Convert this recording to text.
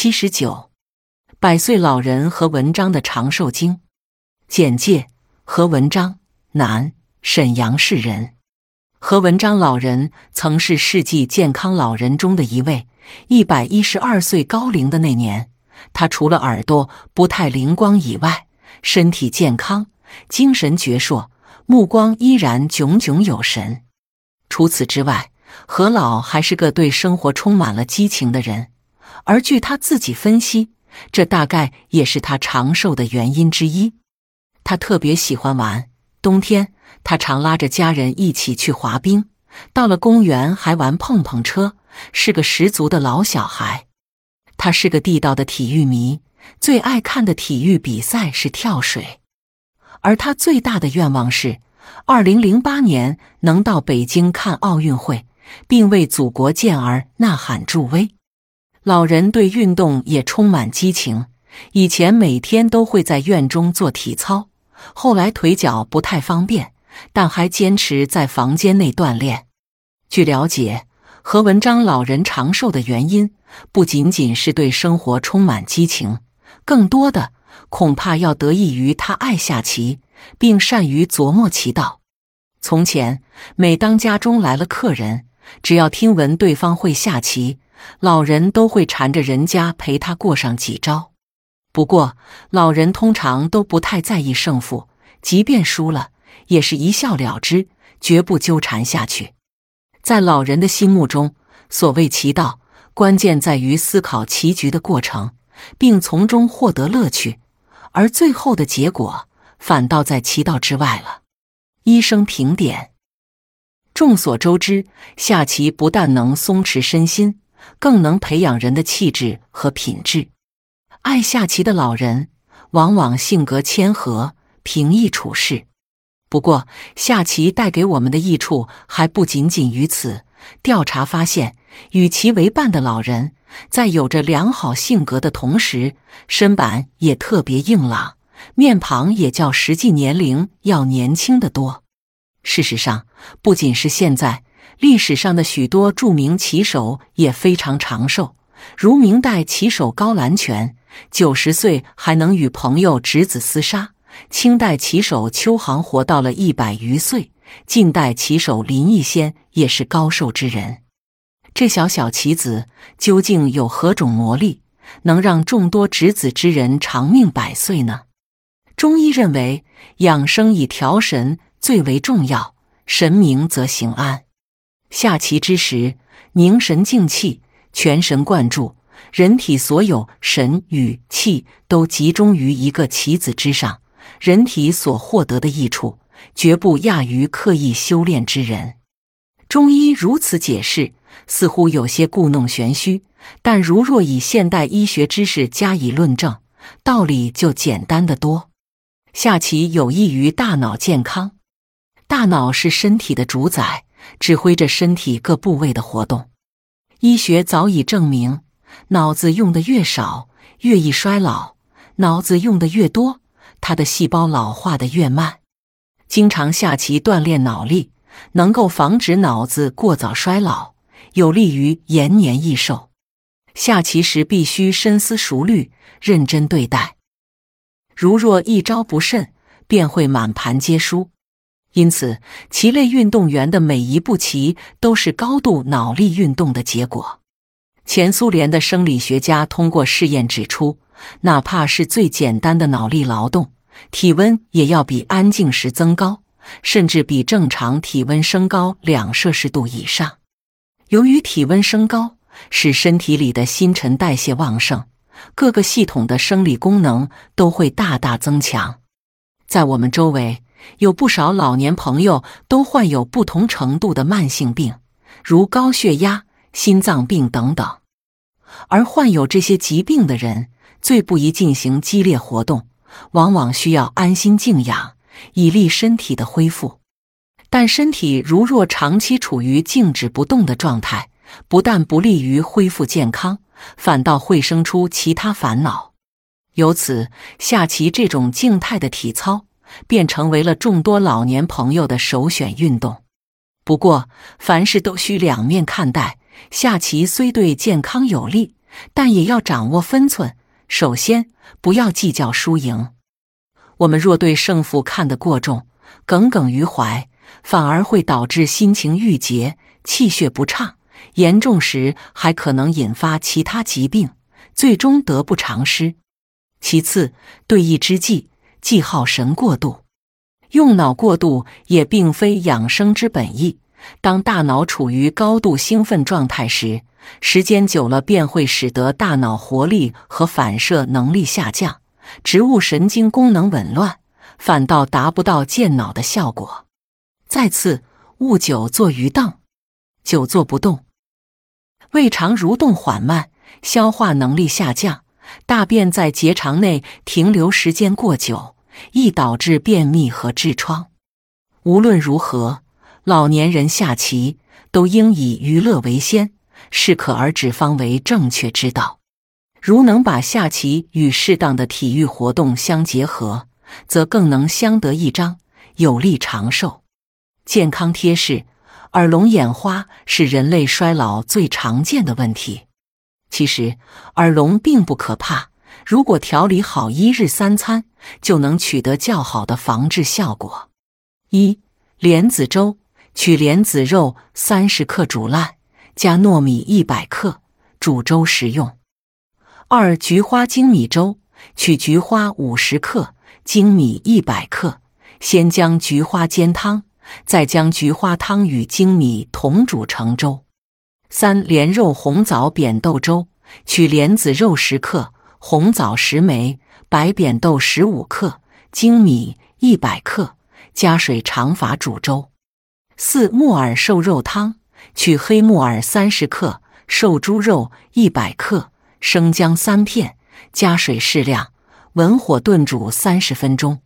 七十九，百岁老人何文章的长寿经简介：何文章，男，沈阳市人。何文章老人曾是世纪健康老人中的一位。一百一十二岁高龄的那年，他除了耳朵不太灵光以外，身体健康，精神矍铄，目光依然炯炯有神。除此之外，何老还是个对生活充满了激情的人，而据他自己分析，这大概也是他长寿的原因之一。他特别喜欢玩，冬天他常拉着家人一起去滑冰，到了公园还玩碰碰车，是个十足的老小孩。他是个地道的体育迷，最爱看的体育比赛是跳水，而他最大的愿望是，二零零八年能到北京看奥运会。并为祖国健儿呐喊助威。老人对运动也充满激情，以前每天都会在院中做体操，后来腿脚不太方便，但还坚持在房间内锻炼。据了解，何文章老人长寿的原因不仅仅是对生活充满激情，更多的恐怕要得益于他爱下棋，并善于琢磨棋道。从前，每当家中来了客人，只要听闻对方会下棋，老人都会缠着人家陪他过上几招。不过，老人通常都不太在意胜负，即便输了，也是一笑了之，绝不纠缠下去。在老人的心目中，所谓棋道，关键在于思考棋局的过程，并从中获得乐趣，而最后的结果反倒在棋道之外了。医生评点。众所周知，下棋不但能松弛身心，更能培养人的气质和品质。爱下棋的老人往往性格谦和、平易处事。不过，下棋带给我们的益处还不仅仅于此。调查发现，与其为伴的老人，在有着良好性格的同时，身板也特别硬朗，面庞也较实际年龄要年轻的多。事实上，不仅是现在，历史上的许多著名棋手也非常长寿。如明代棋手高兰泉，九十岁还能与朋友执子厮杀；清代棋手邱行活到了一百余岁；近代棋手林逸仙也是高寿之人。这小小棋子究竟有何种魔力，能让众多执子之人长命百岁呢？中医认为，养生以调神。最为重要，神明则行安。下棋之时，凝神静气，全神贯注，人体所有神与气都集中于一个棋子之上，人体所获得的益处，绝不亚于刻意修炼之人。中医如此解释，似乎有些故弄玄虚，但如若以现代医学知识加以论证，道理就简单的多。下棋有益于大脑健康。大脑是身体的主宰，指挥着身体各部位的活动。医学早已证明，脑子用的越少，越易衰老；脑子用的越多，它的细胞老化的越慢。经常下棋锻炼脑力，能够防止脑子过早衰老，有利于延年益寿。下棋时必须深思熟虑，认真对待。如若一招不慎，便会满盘皆输。因此，棋类运动员的每一步棋都是高度脑力运动的结果。前苏联的生理学家通过试验指出，哪怕是最简单的脑力劳动，体温也要比安静时增高，甚至比正常体温升高两摄氏度以上。由于体温升高，使身体里的新陈代谢旺盛，各个系统的生理功能都会大大增强。在我们周围。有不少老年朋友都患有不同程度的慢性病，如高血压、心脏病等等。而患有这些疾病的人，最不宜进行激烈活动，往往需要安心静养，以利身体的恢复。但身体如若长期处于静止不动的状态，不但不利于恢复健康，反倒会生出其他烦恼。由此，下棋这种静态的体操。便成为了众多老年朋友的首选运动。不过，凡事都需两面看待。下棋虽对健康有利，但也要掌握分寸。首先，不要计较输赢。我们若对胜负看得过重，耿耿于怀，反而会导致心情郁结、气血不畅，严重时还可能引发其他疾病，最终得不偿失。其次，对弈之际，忌耗神过度。用脑过度也并非养生之本意。当大脑处于高度兴奋状态时，时间久了便会使得大脑活力和反射能力下降，植物神经功能紊乱，反倒达不到健脑的效果。再次，勿久坐于凳，久坐不动，胃肠蠕动缓慢，消化能力下降，大便在结肠内停留时间过久。易导致便秘和痔疮。无论如何，老年人下棋都应以娱乐为先，适可而止方为正确之道。如能把下棋与适当的体育活动相结合，则更能相得益彰，有利长寿。健康贴士：耳聋眼花是人类衰老最常见的问题。其实，耳聋并不可怕。如果调理好一日三餐，就能取得较好的防治效果。一莲子粥，取莲子肉三十克煮烂，加糯米一百克，煮粥食用。二菊花粳米粥，取菊花五十克，粳米一百克，先将菊花煎汤，再将菊花汤与粳米同煮成粥。三莲肉红枣扁豆粥，取莲子肉十克。红枣十枚，白扁豆十五克，粳米一百克，加水长法煮粥。四木耳瘦肉汤，取黑木耳三十克，瘦猪肉一百克，生姜三片，加水适量，文火炖煮三十分钟。